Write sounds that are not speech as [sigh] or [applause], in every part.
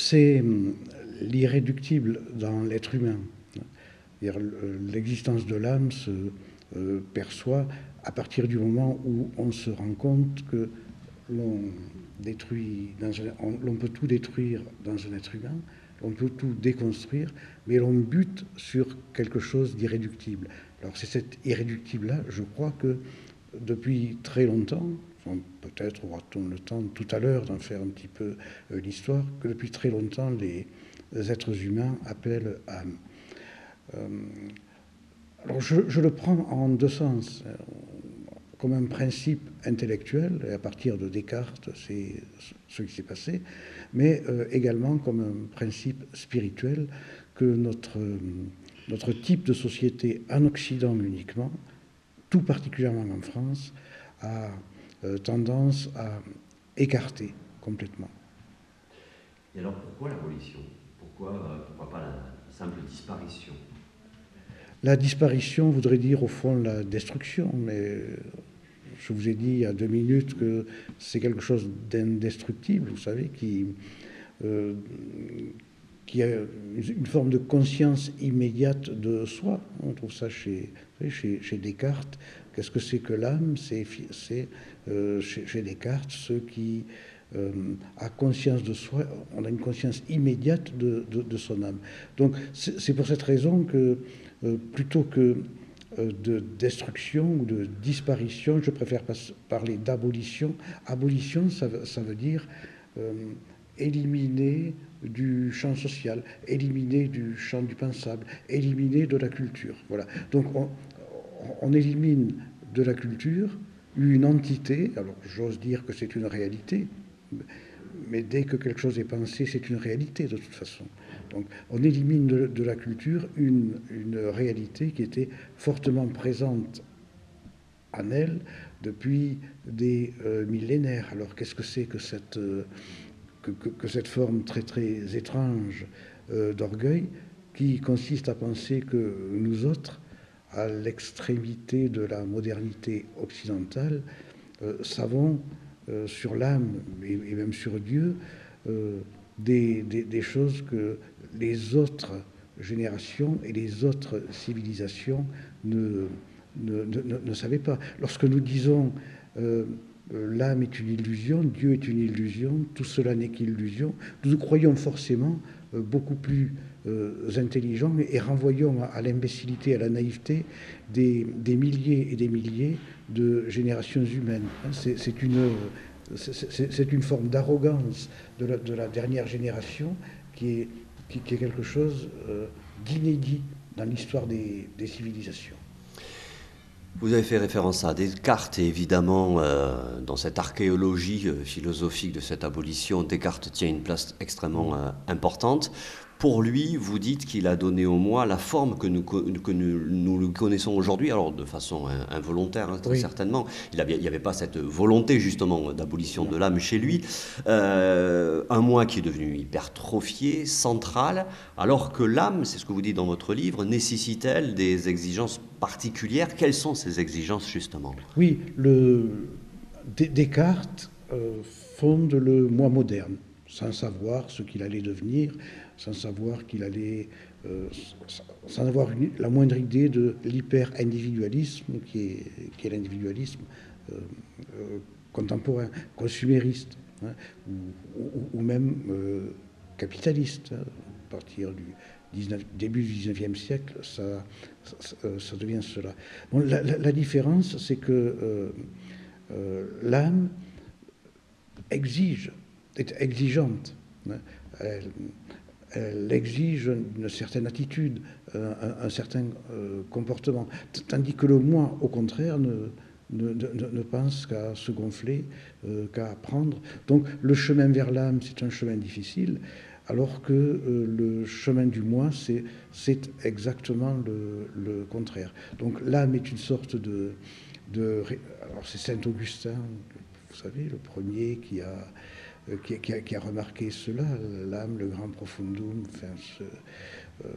c'est hum, l'irréductible dans l'être humain. L'existence de l'âme se euh, perçoit à partir du moment où on se rend compte que l'on l'on peut tout détruire dans un être humain, on peut tout déconstruire, mais l'on bute sur quelque chose d'irréductible. Alors c'est cet irréductible-là, je crois que depuis très longtemps, peut-être aura-t-on le temps tout à l'heure d'en faire un petit peu euh, l'histoire, que depuis très longtemps les êtres humains appellent âme. Euh, alors je, le prends en deux sens, euh, comme un principe intellectuel, et à partir de Descartes, c'est ce qui s'est passé, mais également comme un principe spirituel que notre, notre type de société en Occident uniquement, tout particulièrement en France, a euh, tendance à écarter complètement. Et alors pourquoi l'abolition? Pourquoi, euh, pourquoi pas la simple disparition? La disparition voudrait dire au fond la destruction, mais je vous ai dit il y a deux minutes que c'est quelque chose d'indestructible, vous savez, qui, euh, qui a une forme de conscience immédiate de soi. On trouve ça chez, chez, chez Descartes. Qu'est-ce que c'est que l'âme? C'est euh, chez, Descartes, ceux qui euh, a conscience de soi, on a une conscience immédiate de, son âme. Donc c'est pour cette raison que euh, plutôt que de destruction ou de disparition, je préfère parler d'abolition. Abolition, ça, veut dire éliminer du champ social, éliminer du champ du pensable, éliminer de la culture. Voilà. Donc on élimine de la culture une entité, alors j'ose dire que c'est une réalité, mais dès que quelque chose est pensé, c'est une réalité de toute façon. Donc on élimine de, la culture une, réalité qui était fortement présente en elle depuis des euh, millénaires. Alors qu'est-ce que c'est que cette, euh, que, cette forme très très étrange euh, d'orgueil qui consiste à penser que nous autres, à l'extrémité de la modernité occidentale, euh, savons euh, sur l'âme et, même sur Dieu euh, des, choses que les autres générations et les autres civilisations ne, ne, ne, savaient pas. Lorsque nous disons l'âme est une illusion, Dieu est une illusion, tout cela n'est qu'illusion, nous croyons forcément beaucoup plus intelligents et renvoyons à, l'imbécilité, à la naïveté des, milliers et des milliers de générations humaines. Hein, c'est une, c'est une forme d'arrogance de la, de la, dernière génération qui est, qui, est quelque chose euh, d'inédit dans l'histoire des, des, civilisations. Vous avez fait référence à Descartes et évidemment, euh, dans cette archéologie philosophique de cette abolition, Descartes tient une place extrêmement importante. Pour lui, vous dites qu'il a donné au moi la forme que nous, que nous, le connaissons aujourd'hui, alors de façon involontaire, hein, très certainement. Il n'y avait, pas cette volonté justement d'abolition de l'âme chez lui. Euh, un moi qui est devenu hypertrophié, central, alors que l'âme, c'est ce que vous dites dans votre livre, nécessite-t-elle des exigences particulières? Quelles sont ces exigences justement? Oui, le... Descartes euh, fonde le moi moderne, sans savoir ce qu'il allait devenir sans savoir qu'il allait, euh, sans avoir la moindre idée de l'hyper-individualisme qui est, l'individualisme euh, euh, contemporain, consumériste, hein, ou, même capitaliste. Hein, à partir du 19, début du 19e siècle, ça, devient cela. La, différence, c'est que l'âme exige, est exigeante. Hein, elle, elle exige une certaine attitude, un, certain euh, comportement, tandis que le moi, au contraire, ne, ne, pense qu'à se gonfler, euh, qu'à apprendre. Donc le chemin vers l'âme, c'est un chemin difficile, alors que euh, le chemin du moi, c'est exactement le, contraire. Donc l'âme est une sorte de... de alors c'est Saint Augustin, vous savez, le premier qui a euh, qui, a, remarqué cela, l'âme, le grand profondum, enfin, euh,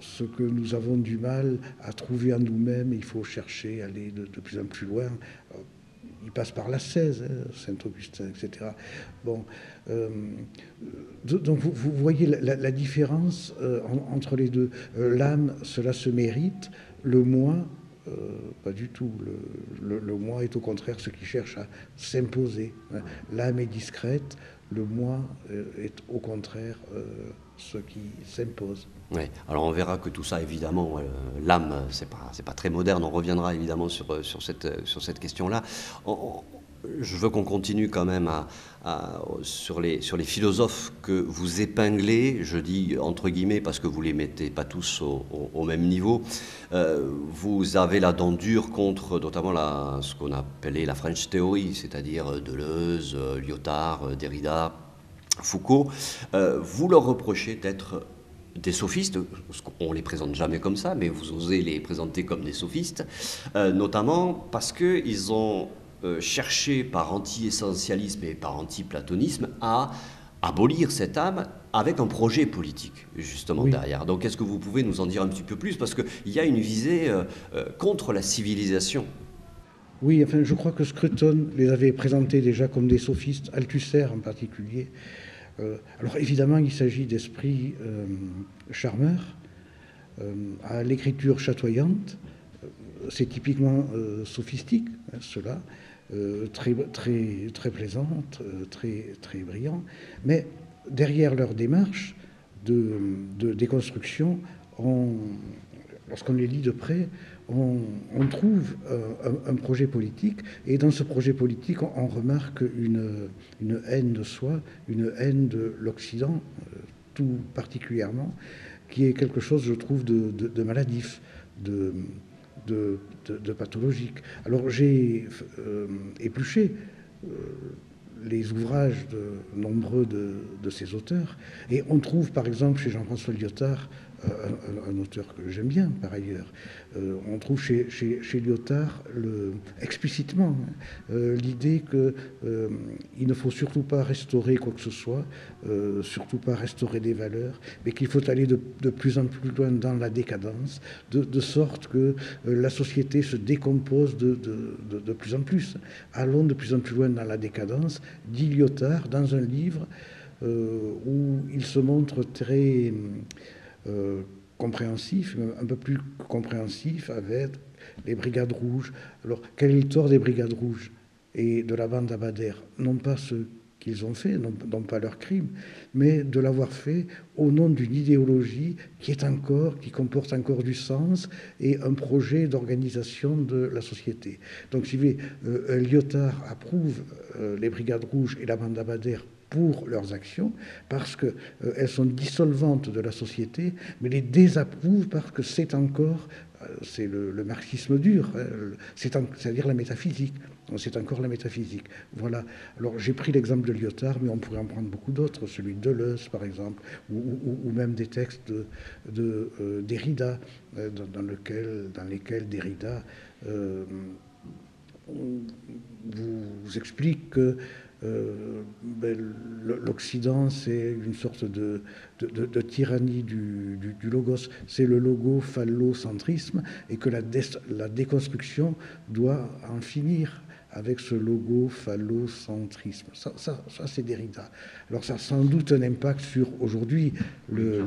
ce, que nous avons du mal à trouver en nous-mêmes, il faut chercher, aller de, plus en plus loin. il passe par la 16, hein, Saint-Augustin, etc. Bon, donc vous, voyez la, différence entre les deux. L'âme, cela se mérite. Le moi, pas du tout. Le, moi est au contraire ce qui cherche à s'imposer. Hein. L'âme est discrète, le moi est au contraire ce qui s'impose. Oui. Alors on verra que tout ça, évidemment, euh, l'âme, c'est pas pas très moderne. On reviendra évidemment sur euh, sur cette euh, sur cette question-là. Je veux qu'on continue quand même sur les philosophes que vous épinglez. Je dis entre guillemets parce que vous les mettez pas tous au, même niveau. vous avez la dent dure contre notamment ce qu'on appelait la French Theory, c'est-à-dire Deleuze, Lyotard, Derrida Foucault, euh, vous leur reprochez d'être des sophistes, on les présente jamais comme ça, mais vous osez les présenter comme des sophistes, euh, notamment parce qu'ils ont euh, cherché par anti-essentialisme et par anti-platonisme à abolir cette âme avec un projet politique, justement, derrière. Donc, est-ce que vous pouvez nous en dire un petit peu plus? Parce qu'il y a une visée contre la civilisation. Oui, enfin, je crois que Scruton les avait présentés déjà comme des sophistes, Althusser en particulier. Euh, alors évidemment, il s'agit d'esprits euh, charmeurs, euh, à l'écriture chatoyante. C'est typiquement sophistique, hein, cela, très, très, très plaisante, très, très brillant. Mais derrière leur démarche de, de déconstruction, lorsqu'on les lit de près, on, trouve euh, un, projet politique, et dans ce projet politique, on, remarque une, haine de soi, une haine de l'Occident, euh, tout particulièrement, qui est quelque chose, je trouve, de, maladif, de, pathologique. Alors j'ai euh, épluché les ouvrages de nombreux de, ces auteurs, et on trouve par exemple chez Jean-François Lyotard un, auteur que j'aime bien par ailleurs. Euh, on trouve chez, chez, Lyotard explicitement hein, euh, l'idée qu'il euh, ne faut surtout pas restaurer quoi que ce soit, surtout pas restaurer des valeurs, mais qu'il faut aller de, plus en plus loin dans la décadence, de, sorte que la société se décompose de, de, plus en plus. Allons de plus en plus loin dans la décadence, dit Lyotard dans un livre où il se montre très euh, compréhensif, un peu plus compréhensif avec les brigades rouges. Alors, quel est le tort des brigades rouges et de la bande Abadère Non pas ce qu'ils ont fait, non, pas leur crime, mais de l'avoir fait au nom d'une idéologie qui est encore, qui comporte encore du sens et un projet d'organisation de la société. Donc, si vous voulez, euh, Lyotard approuve euh, les brigades rouges et la bande Abadère pour leurs actions, parce qu'elles euh, sont dissolvantes de la société, mais les désapprouvent parce que c'est encore, euh, c'est le, marxisme dur, hein, c'est-à-dire la métaphysique. C'est encore la métaphysique. Voilà. Alors j'ai pris l'exemple de Lyotard, mais on pourrait en prendre beaucoup d'autres, celui de Deleuze par exemple, ou, même des textes de, de euh, Derrida, dans, lequel, dans lesquels Derrida vous explique que euh, ben, l'Occident, c'est une sorte de, tyrannie du, logos. C'est le logo phallocentrisme et que la, déconstruction doit en finir avec ce logo phallocentrisme. Ça, ça, c'est Derrida. Alors ça a sans doute un impact sur aujourd'hui le,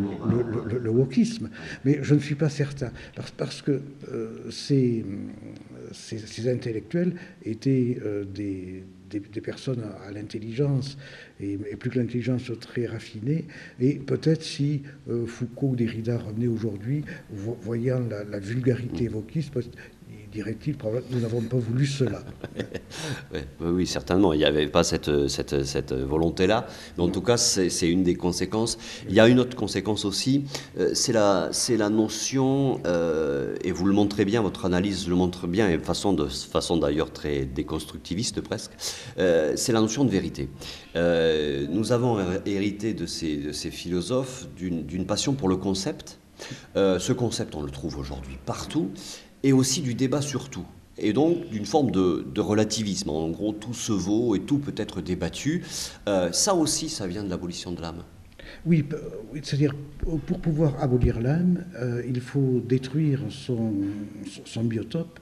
wokisme, mais je ne suis pas certain, parce, que euh, ces, ces, intellectuels étaient euh, des, des, personnes à, l'intelligence, et, plus que l'intelligence très raffinée. Et peut-être si euh, Foucault ou Derrida revenaient aujourd'hui, voyant la, la vulgarité évoquiste, dirait-il, nous n'avons pas voulu cela. [laughs] oui, certainement, il n'y avait pas cette, volonté-là. Mais en tout cas, c'est une des conséquences. Il y a une autre conséquence aussi, euh, c'est la, notion, euh, et vous le montrez bien, votre analyse le montre bien, et de façon, d'ailleurs très déconstructiviste presque, euh, c'est la notion de vérité. nous avons hérité de ces philosophes d'une passion pour le concept. ce concept, on le trouve aujourd'hui partout et aussi du débat sur tout. Et donc d'une forme de, relativisme. En gros, tout se vaut et tout peut être débattu. Euh, ça aussi, ça vient de l'abolition de l'âme. Oui, c'est-à-dire pour pouvoir abolir l'âme, euh, il faut détruire son, biotope.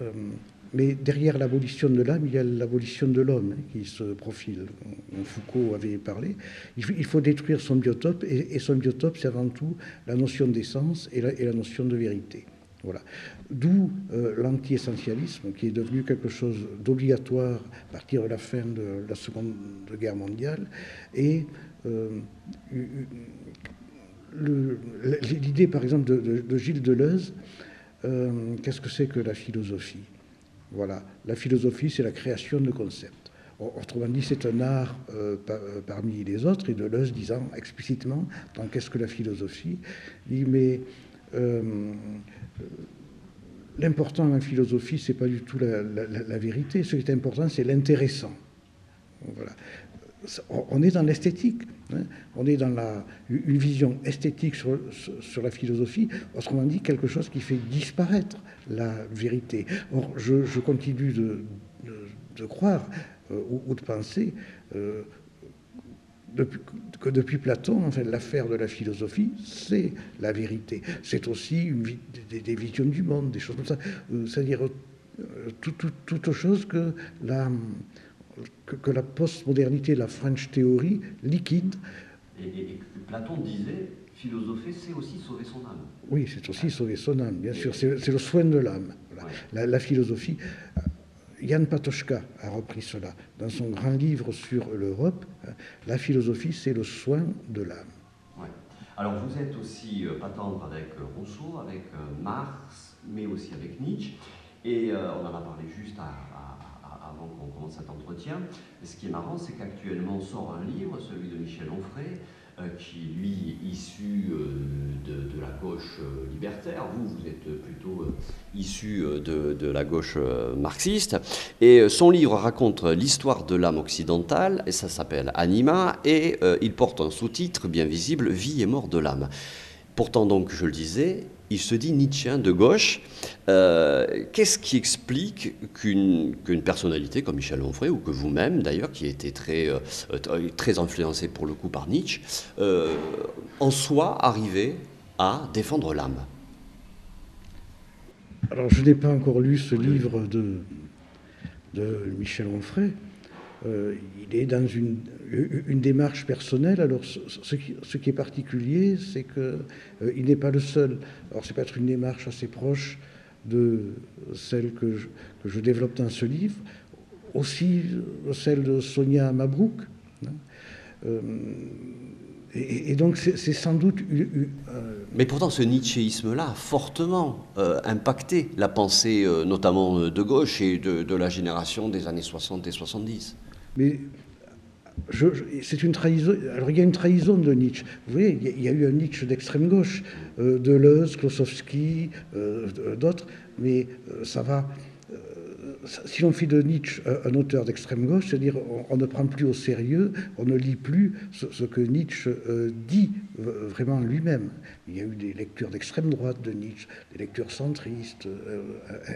Euh, mais derrière l'abolition de l'âme, il y a l'abolition de l'homme hein, qui se profile. Foucault avait parlé. Il faut détruire son biotope, et, son biotope, c'est avant tout la notion d'essence et la, notion de vérité. D'où euh, l'anti-essentialisme, qui est devenu quelque chose d'obligatoire à partir de la fin de la Seconde Guerre mondiale, et euh, l'idée, par exemple, de, Gilles Deleuze, euh, qu'est-ce que c'est que la philosophie? Voilà, la philosophie, c'est la création de concepts. Autrement dit, c'est un art parmi les autres, et Deleuze disant explicitement dans Qu'est-ce que la philosophie? Dit, mais l'important en philosophie, c'est pas du tout la, vérité, ce qui est important, c'est l'intéressant. Voilà on est dans l'esthétique, hein. on est dans la, une vision esthétique sur, la philosophie, autrement dit quelque chose qui fait disparaître la vérité. Or, je, continue de, de, croire euh, ou, de penser euh, que depuis Platon, en fait, l'affaire de la philosophie, c'est la vérité. C'est aussi une, des, visions du monde, des choses comme ça. Euh, c'est-à-dire toute tout, toute chose que la que, la postmodernité, la French Theory liquide. Et, Platon disait, philosopher, c'est aussi sauver son âme. Oui, c'est aussi sauver son âme, bien sûr. C'est le soin de l'âme. La, philosophie. Euh, Patochka a repris cela dans son grand livre sur l'Europe. Hein, la philosophie, c'est le soin de l'âme. Alors vous êtes aussi euh, pas tendre avec euh, Rousseau, avec Marx, mais aussi avec Nietzsche. Et on en a parlé juste avant qu'on commence cet entretien. ce qui est marrant, c'est qu'actuellement sort un livre, celui de Michel Onfray, euh, qui lui est issu euh, de, la gauche euh, libertaire. Vous, vous êtes plutôt issu de, la gauche marxiste. Et son livre raconte l'histoire de l'âme occidentale, et ça s'appelle Anima, et il porte un sous-titre bien visible, Vie et mort de l'âme. Pourtant, donc, je le disais, il se dit nietzschéen de gauche. Euh, qu'est-ce qui explique qu'une personnalité comme Michel Onfray, ou que vous-même d'ailleurs, qui été très, euh, très influencé pour le coup par Nietzsche, euh, en soit arrivé à défendre l'âme? Alors, je n'ai pas encore lu ce livre de, de Michel Onfray. Il est dans une, une, démarche personnelle. Alors, ce, qui, est particulier, c'est qu'il euh, n'est pas le seul. Alors, c'est peut-être une démarche assez proche de celle que je, que je, développe dans ce livre, aussi celle de Sonia Mabrouk. Hein. Euh, et, donc, c'est sans doute. Mais pourtant, ce nietzschéisme-là a fortement impacté la pensée, notamment de gauche et de, de, la génération des années 60 et 70. Mais c'est une trahison. Alors il y a une trahison de Nietzsche. Vous voyez, il y a eu un Nietzsche d'extrême gauche, euh, Deleuze, Klosowski, euh, d'autres, mais euh, ça va. si l'on fait de Nietzsche un auteur d'extrême gauche, c'est-à-dire on, ne prend plus au sérieux, on ne lit plus ce, que Nietzsche dit vraiment lui-même. Il y a eu des lectures d'extrême droite de Nietzsche, des lectures centristes,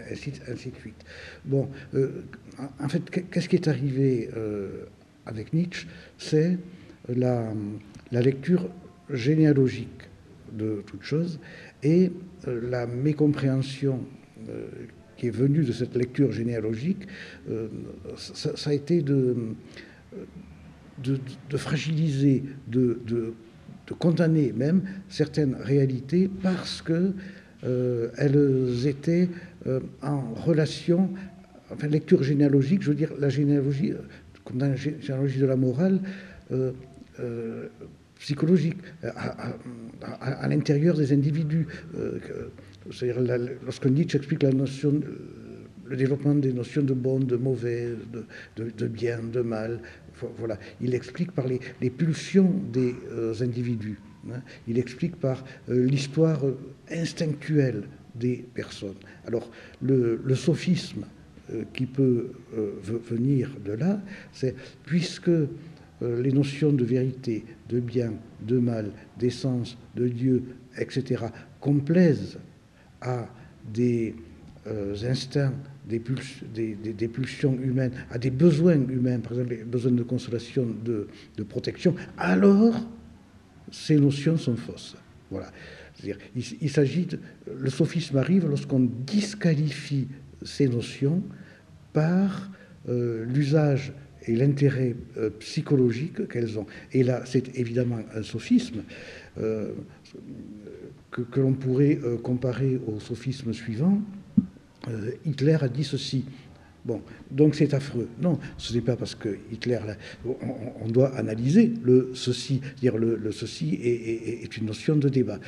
ainsi, de suite. Bon, en fait, qu'est-ce qui est arrivé avec Nietzsche, c'est la, lecture généalogique de toute chose et euh, la mécompréhension euh, qui est venue de cette lecture généalogique, euh, ça, a été de, de, fragiliser, de, de, condamner même certaines réalités parce que elles étaient en relation, enfin lecture généalogique, je veux dire la généalogie comme dans la généalogie de la morale, euh, euh, psychologique, à, l'intérieur des individus. Euh, c'est-à-dire, lorsque Nietzsche explique la notion, le développement des notions de bon, de mauvais, de, bien, de mal, voilà, il explique par les, pulsions des individus. Hein. il explique par l'histoire instinctuelle des personnes. Alors, le sophisme, qui peut euh, venir de là, c'est puisque euh, les notions de vérité, de bien, de mal, d'essence, de Dieu, etc., complaisent à des instincts, des, pulsions humaines, à des besoins humains, par exemple les besoins de consolation, de, protection, alors ces notions sont fausses. Voilà. il, il s'agit le sophisme arrive lorsqu'on disqualifie ces notions par l'usage et l'intérêt psychologique qu'elles ont. Et là, c'est évidemment un sophisme que, que l'on pourrait comparer au sophisme suivant. Hitler a dit ceci Bon, donc c'est affreux. Non, ce n'est pas parce que Hitler. On, doit analyser le ceci. Dire le, le ceci est, une notion de débat.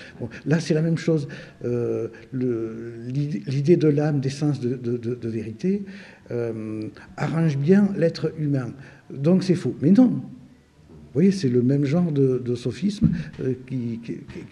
Là, c'est la même chose. Euh, l'idée de l'âme, d'essence de, de, vérité, euh, arrange bien l'être humain. Donc c'est faux. Mais non. Vous voyez, c'est le même genre de, sophisme euh, qui,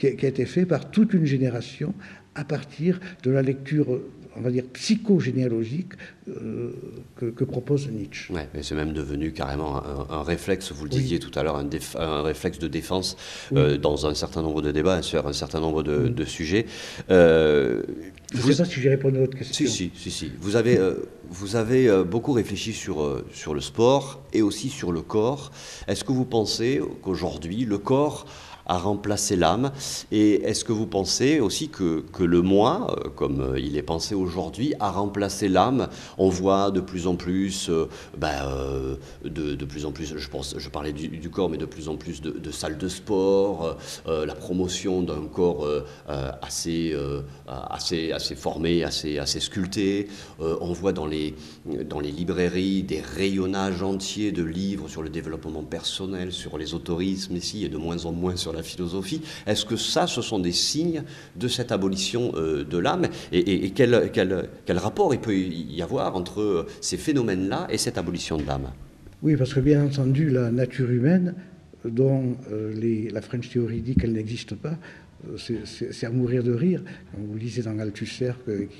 a été fait par toute une génération à partir de la lecture on va dire, psychogénéalogique euh, que, propose Nietzsche. Ouais, mais c'est même devenu carrément un, réflexe, vous le disiez tout à l'heure, un, réflexe de défense euh, dans un certain nombre de débats, sur un certain nombre de, sujets. Euh, Je ne sais pas si j'ai répondu à votre question. Si, si, si. Vous avez, vous avez beaucoup réfléchi sur, sur le sport et aussi sur le corps. Est-ce que vous pensez qu'aujourd'hui, le corps à remplacer l'âme. Et est-ce que vous pensez aussi que, que le moi, euh, comme euh, il est pensé aujourd'hui, a remplacé l'âme? On voit de plus en plus, euh, ben, de, de, plus en plus, je, pense, je parlais du, corps, mais de plus en plus de, salles de sport, la promotion d'un corps assez, assez, assez formé, assez, assez sculpté. on voit dans les, dans les librairies des rayonnages entiers de livres sur le développement personnel, sur les autorismes. Ici, et de moins en moins sur la philosophie. Est-ce que ça, ce sont des signes de cette abolition euh, de l'âme Et, quel, quel, rapport il peut y avoir entre euh, ces phénomènes-là et cette abolition de l'âme? Oui, parce que bien entendu, la nature humaine, dont euh, la French Theory dit qu'elle n'existe pas, c'est à mourir de rire. Vous lisez dans Althusser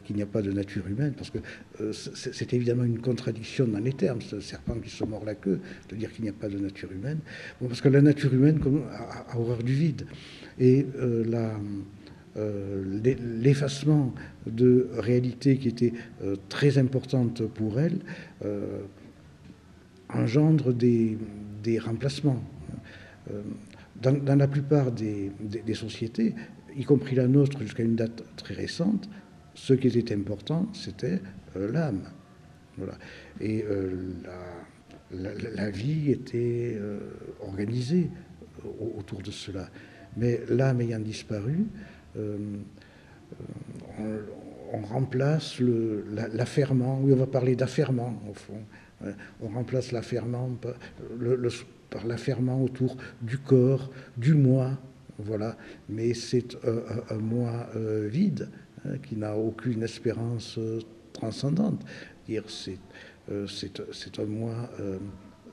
qu'il n'y a pas de nature humaine, parce que euh, c'est évidemment une contradiction dans les termes, ce serpent qui se mord la queue, de dire qu'il n'y a pas de nature humaine. parce que la nature humaine a, horreur du vide. Et euh, euh, l'effacement de réalité qui était très importante pour elle engendre des remplacements dans, la plupart des, sociétés, y compris la nôtre jusqu'à une date très récente, ce qui était important, c'était euh, l'âme. Voilà. Et euh, la, vie était euh, organisée autour de cela. Mais l'âme ayant disparu, on, remplace l'affairement, oui, on va parler d'affairement au fond. On remplace l'affairement, le, le, par l'affairement autour du corps, du moi, voilà. Mais c'est un, moi euh, vide, hein, qui n'a aucune espérance euh, transcendante. C'est euh, un moi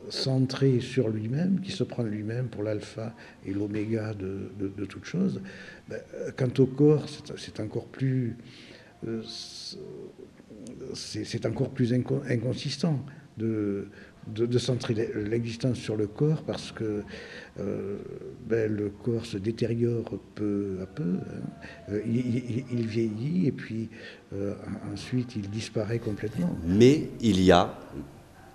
centré sur lui-même, qui se prend lui-même pour l'alpha et l'oméga de, de, toute chose. Ben, quant au corps, c'est encore plus... c'est encore plus inconsistant de, de, centrer l'existence sur le corps parce que euh, ben, le corps se détériore peu à peu. Hein. Euh, il, vieillit et puis euh, ensuite il disparaît complètement. Mais il y a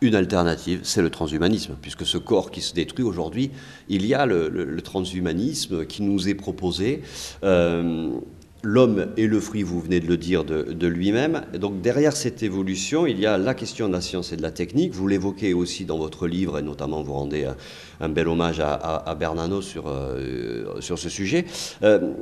une alternative, c'est le transhumanisme, puisque ce corps qui se détruit aujourd'hui, il y a le, transhumanisme qui nous est proposé l'homme est le fruit, vous venez de le dire, de, lui-même. Donc derrière cette évolution, il y a la question de la science et de la technique. Vous l'évoquez aussi dans votre livre, et notamment vous rendez un, bel hommage à, Bernano sur, euh, sur ce sujet. Euh,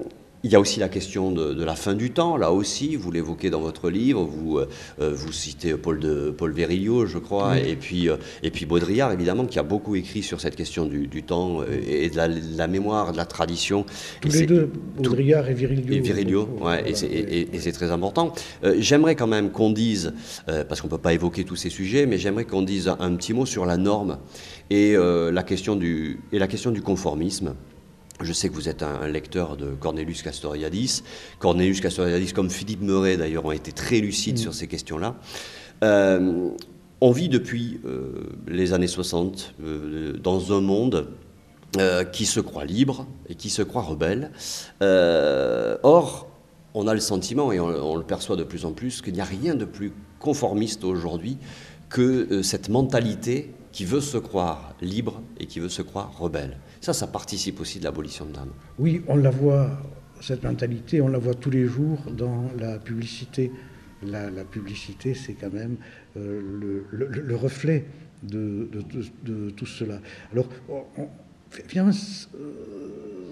il y a aussi la question de, la fin du temps, là aussi, vous l'évoquez dans votre livre, vous, euh, euh, vous citez Paul, de, Paul Virilio, je crois, et, puis, euh, et puis Baudrillard, évidemment, qui a beaucoup écrit sur cette question du, temps et de la, mémoire, de la tradition. Tous les deux, Baudrillard et Virilio. Et Virilio, ouais, et c'est très important. j'aimerais quand même qu'on dise, parce qu'on ne peut pas évoquer tous ces sujets, mais j'aimerais qu'on dise un, un, petit mot sur la norme et, la question du, et la question du conformisme. Je sais que vous êtes un, lecteur de Cornelius Castoriadis. Cornelius Castoriadis, comme Philippe Meuret d'ailleurs, ont été très lucides mm. sur ces questions-là. Euh, on vit depuis euh, les années 60 euh, dans un monde qui se croit libre et qui se croit rebelle. or, on a le sentiment, et on, le perçoit de plus en plus, qu'il n'y a rien de plus conformiste aujourd'hui que cette mentalité qui veut se croire libre et qui veut se croire rebelle. Ça, ça participe aussi de l'abolition de l'âme. Oui, on la voit, cette mentalité, on la voit tous les jours dans la publicité la, publicité, c'est quand même le, reflet de, tout cela. Alors, finalement,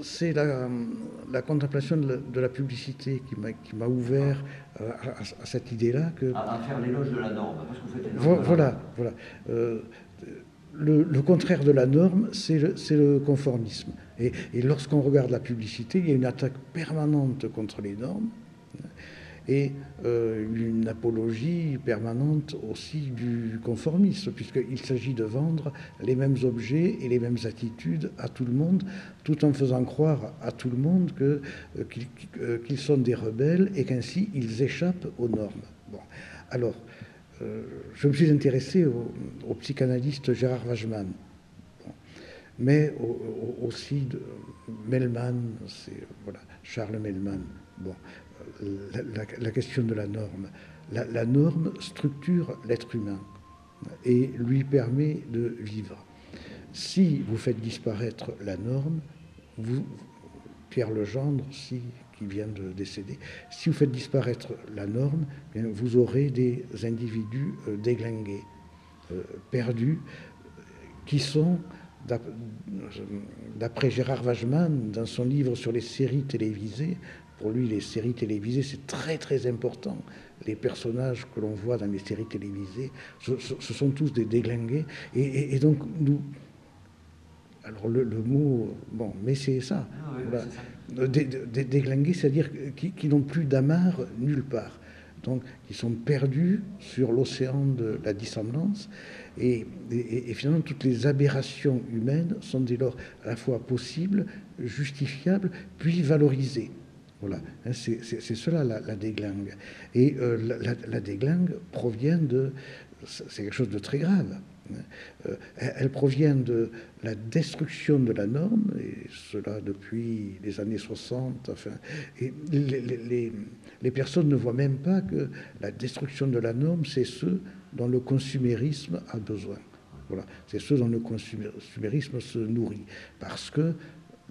c'est la, contemplation de la, publicité qui m'a ouvert à, cette idée-là. Que, à, faire l'éloge de la norme. Parce que vous faites voilà, voilà. Euh, le, contraire de la norme, c'est le, conformisme. Et, lorsqu'on regarde la publicité, il y a une attaque permanente contre les normes et euh, une apologie permanente aussi du conformisme, puisqu'il s'agit de vendre les mêmes objets et les mêmes attitudes à tout le monde, tout en faisant croire à tout le monde euh, euh, qu'ils sont des rebelles et qu'ainsi ils échappent aux normes. Bon. Alors, je me suis intéressé au, psychanalyste Gérard Wajman, mais aussi de Melman, Charles Melman. Bon, la, question de la norme. La, norme structure l'être humain et lui permet de vivre. Si vous faites disparaître la norme, vous, Pierre Legendre, si, qui vient de décéder, si vous faites disparaître la norme, bien, vous aurez des individus euh, déglingués, euh, perdus, qui sont, d'après Gérard Wajman, dans son livre sur les séries télévisées, pour lui, les séries télévisées, c'est très très important. Les personnages que l'on voit dans les séries télévisées, ce, sont tous des déglingués. Et, donc, nous. Alors, le, mot. Bon, mais c'est ça. Ah déglingués, c'est-à-dire qui, n'ont plus d'amarre nulle part. Donc, qui sont perdus sur l'océan de la dissemblance. Et, et, finalement, toutes les aberrations humaines sont dès lors à la fois possibles, justifiables, puis valorisées. Voilà, hein, c'est cela la, déglingue. Et euh, la, déglingue provient de, c'est quelque chose de très grave. Euh, elle provient de la destruction de la norme, et cela depuis les années 60. Enfin, et les, personnes ne voient même pas que la destruction de la norme, c'est ce dont le consumérisme a besoin. Voilà, c'est ce dont le consumérisme se nourrit. Parce que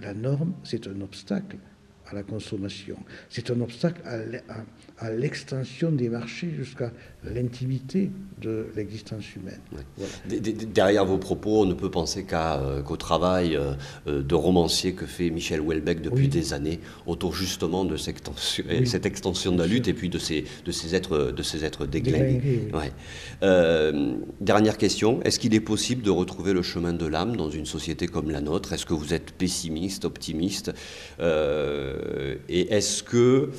la norme, c'est un obstacle à la consommation. C'est un obstacle à l'extension des marchés jusqu'à l'intimité de l'existence humaine. Derrière vos propos, on ne peut penser euh, qu'au travail euh, euh, de romancier que fait Michel Houellebecq depuis des années autour justement de cette extension, cette extension de la lutte et puis de ces, de ces êtres, de ces êtres déglingués. dernière question, est-ce qu'il est possible de retrouver le chemin de l'âme dans une société comme la nôtre? Est-ce que vous êtes pessimiste, optimiste? Et est-ce que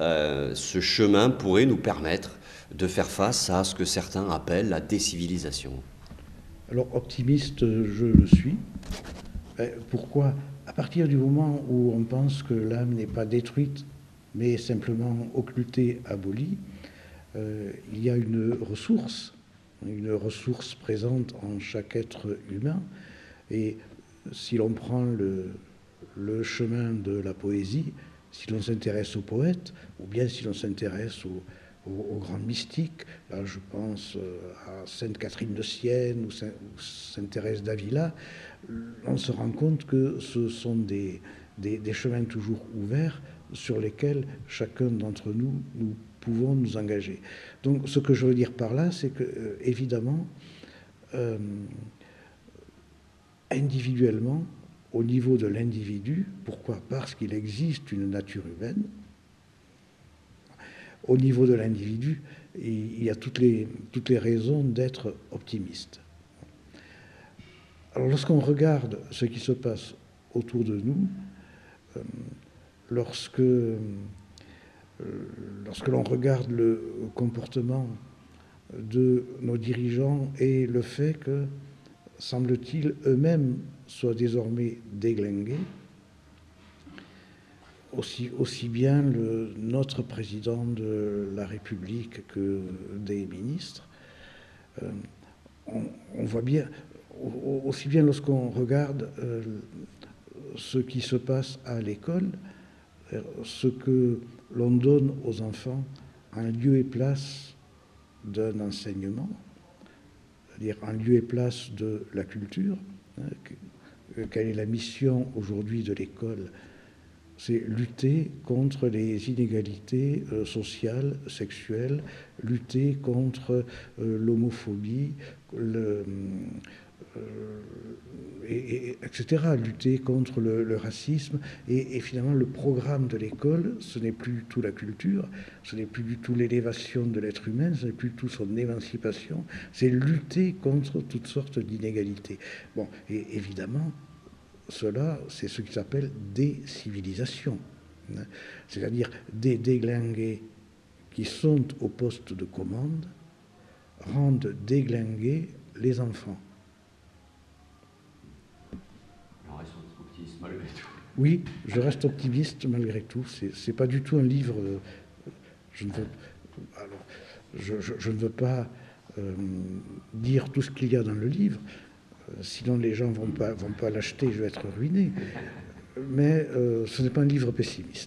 ce chemin pourrait nous permettre de faire face à ce que certains appellent la décivilisation Alors optimiste, je le suis. Euh, pourquoi? À partir du moment où on pense que l'âme n'est pas détruite, mais simplement occultée, abolie, euh, il y a une ressource, une ressource présente en chaque être humain. Et si l'on prend le chemin de la poésie, si l'on s'intéresse aux poètes, ou bien si l'on s'intéresse aux, grands mystiques. Là, je pense euh, à Sainte Catherine de Sienne ou Sainte Thérèse d'Avila. On se rend compte que ce sont des, des, chemins toujours ouverts sur lesquels chacun d'entre nous, nous pouvons nous engager. Donc, ce que je veux dire par là, c'est que, euh, évidemment, euh, individuellement, au niveau de l'individu, pourquoi Parce qu'il existe une nature humaine, au niveau de l'individu, il y a toutes les, raisons d'être optimiste. Alors lorsqu'on regarde ce qui se passe autour de nous, euh, euh, lorsque l'on regarde le comportement de nos dirigeants et le fait que, semble-t-il, eux-mêmes soient désormais déglingués, aussi, aussi bien le, notre président de la République que des ministres. Euh, on, voit bien, aussi bien lorsqu'on regarde euh, ce qui se passe à l'école, euh, ce que l'on donne aux enfants en lieu et place d'un enseignement, c'est-à-dire en lieu et place de la culture. Hein, quelle est la mission aujourd'hui de l'école c'est lutter contre les inégalités euh, sociales, sexuelles, lutter contre euh, l'homophobie, le, euh, et, etc., lutter contre le, racisme. Et, finalement, le programme de l'école, ce n'est plus du tout la culture, ce n'est plus du tout l'élévation de l'être humain, ce n'est plus du tout son émancipation, c'est lutter contre toutes sortes d'inégalités. Bon, et évidemment, cela, c'est ce qui s'appelle décivilisation. Hein. C'est-à-dire des déglingués qui sont au poste de commande rendent déglingués les enfants. Oui, je reste optimiste malgré tout. C'est pas du tout un livre. Euh, je ne veux, alors, je, ne veux pas euh, dire tout ce qu'il y a dans le livre, euh, sinon les gens vont pas vont pas l'acheter, je vais être ruiné. Mais ce n'est pas un livre pessimiste.